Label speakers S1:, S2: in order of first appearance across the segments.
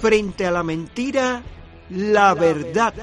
S1: Frente a la mentira, la verdad.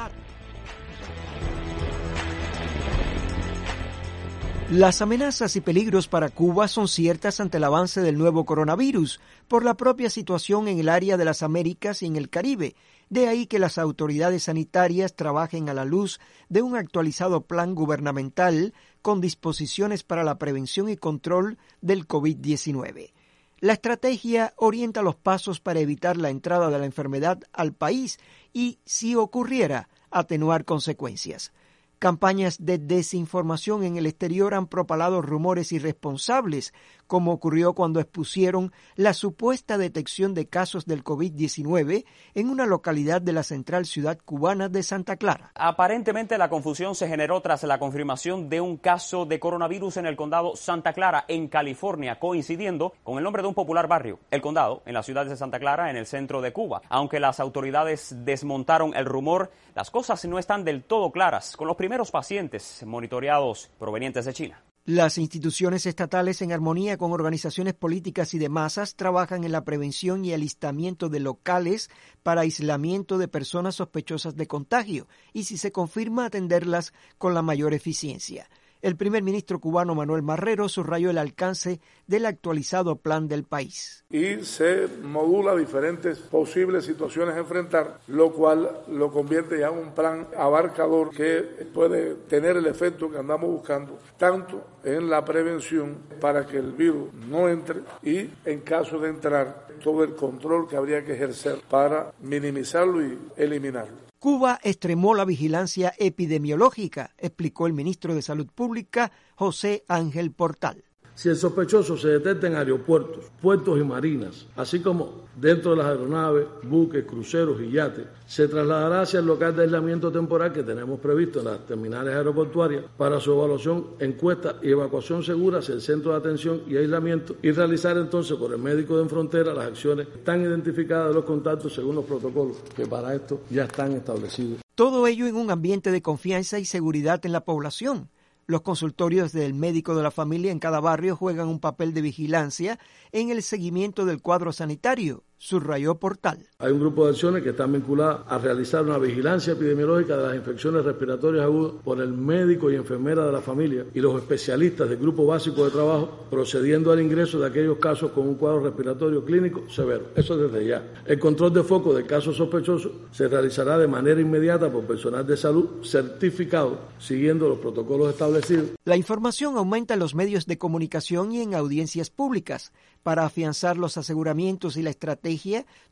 S1: Las amenazas y peligros para Cuba son ciertas ante el avance del nuevo coronavirus por la propia situación en el área de las Américas y en el Caribe. De ahí que las autoridades sanitarias trabajen a la luz de un actualizado plan gubernamental con disposiciones para la prevención y control del COVID-19. La estrategia orienta los pasos para evitar la entrada de la enfermedad al país y, si ocurriera, atenuar consecuencias. Campañas de desinformación en el exterior han propalado rumores irresponsables, como ocurrió cuando expusieron la supuesta detección de casos del COVID-19 en una localidad de la central ciudad cubana de Santa Clara.
S2: Aparentemente la confusión se generó tras la confirmación de un caso de coronavirus en el condado Santa Clara, en California, coincidiendo con el nombre de un popular barrio, el condado, en la ciudad de Santa Clara, en el centro de Cuba. Aunque las autoridades desmontaron el rumor, las cosas no están del todo claras con los primeros pacientes monitoreados provenientes de China.
S1: Las instituciones estatales, en armonía con organizaciones políticas y de masas, trabajan en la prevención y alistamiento de locales para aislamiento de personas sospechosas de contagio y, si se confirma, atenderlas con la mayor eficiencia. El primer ministro cubano Manuel Marrero subrayó el alcance del actualizado plan del país.
S3: Y se modula diferentes posibles situaciones a enfrentar, lo cual lo convierte ya en un plan abarcador que puede tener el efecto que andamos buscando, tanto en la prevención para que el virus no entre y en caso de entrar, todo el control que habría que ejercer para minimizarlo y eliminarlo.
S1: Cuba extremó la vigilancia epidemiológica, explicó el ministro de Salud Pública, José Ángel Portal.
S4: Si el sospechoso se detecta en aeropuertos, puertos y marinas, así como dentro de las aeronaves, buques, cruceros y yates, se trasladará hacia el local de aislamiento temporal que tenemos previsto en las terminales aeroportuarias para su evaluación, encuesta y evacuación segura hacia el centro de atención y aislamiento y realizar entonces por el médico de frontera las acciones tan identificadas de los contactos según los protocolos que para esto ya están establecidos.
S1: Todo ello en un ambiente de confianza y seguridad en la población los consultorios del médico de la familia en cada barrio juegan un papel de vigilancia en el seguimiento del cuadro sanitario, subrayó Portal.
S4: Hay un grupo de acciones que están vinculadas a realizar una vigilancia epidemiológica de las infecciones respiratorias agudas por el médico y enfermera de la familia y los especialistas del grupo básico de trabajo, procediendo al ingreso de aquellos casos con un cuadro respiratorio clínico severo. Eso desde ya. El control de foco de casos sospechosos se realizará de manera inmediata por personal de salud certificado, siguiendo los protocolos establecidos.
S1: La información aumenta en los medios de comunicación y en audiencias públicas. Para afianzar los aseguramientos y la estrategia,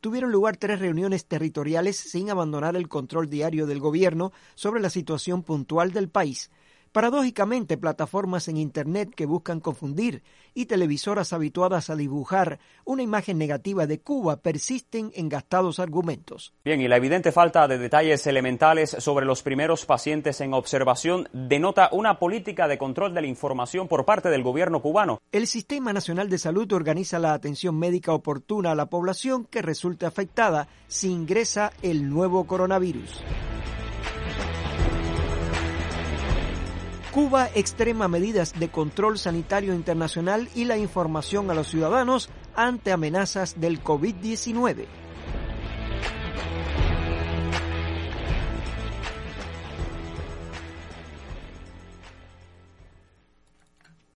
S1: tuvieron lugar tres reuniones territoriales sin abandonar el control diario del gobierno sobre la situación puntual del país. Paradójicamente, plataformas en Internet que buscan confundir y televisoras habituadas a dibujar una imagen negativa de Cuba persisten en gastados argumentos.
S2: Bien, y la evidente falta de detalles elementales sobre los primeros pacientes en observación denota una política de control de la información por parte del gobierno cubano.
S1: El Sistema Nacional de Salud organiza la atención médica oportuna a la población que resulte afectada si ingresa el nuevo coronavirus. Cuba extrema medidas de control sanitario internacional y la información a los ciudadanos ante amenazas del COVID-19.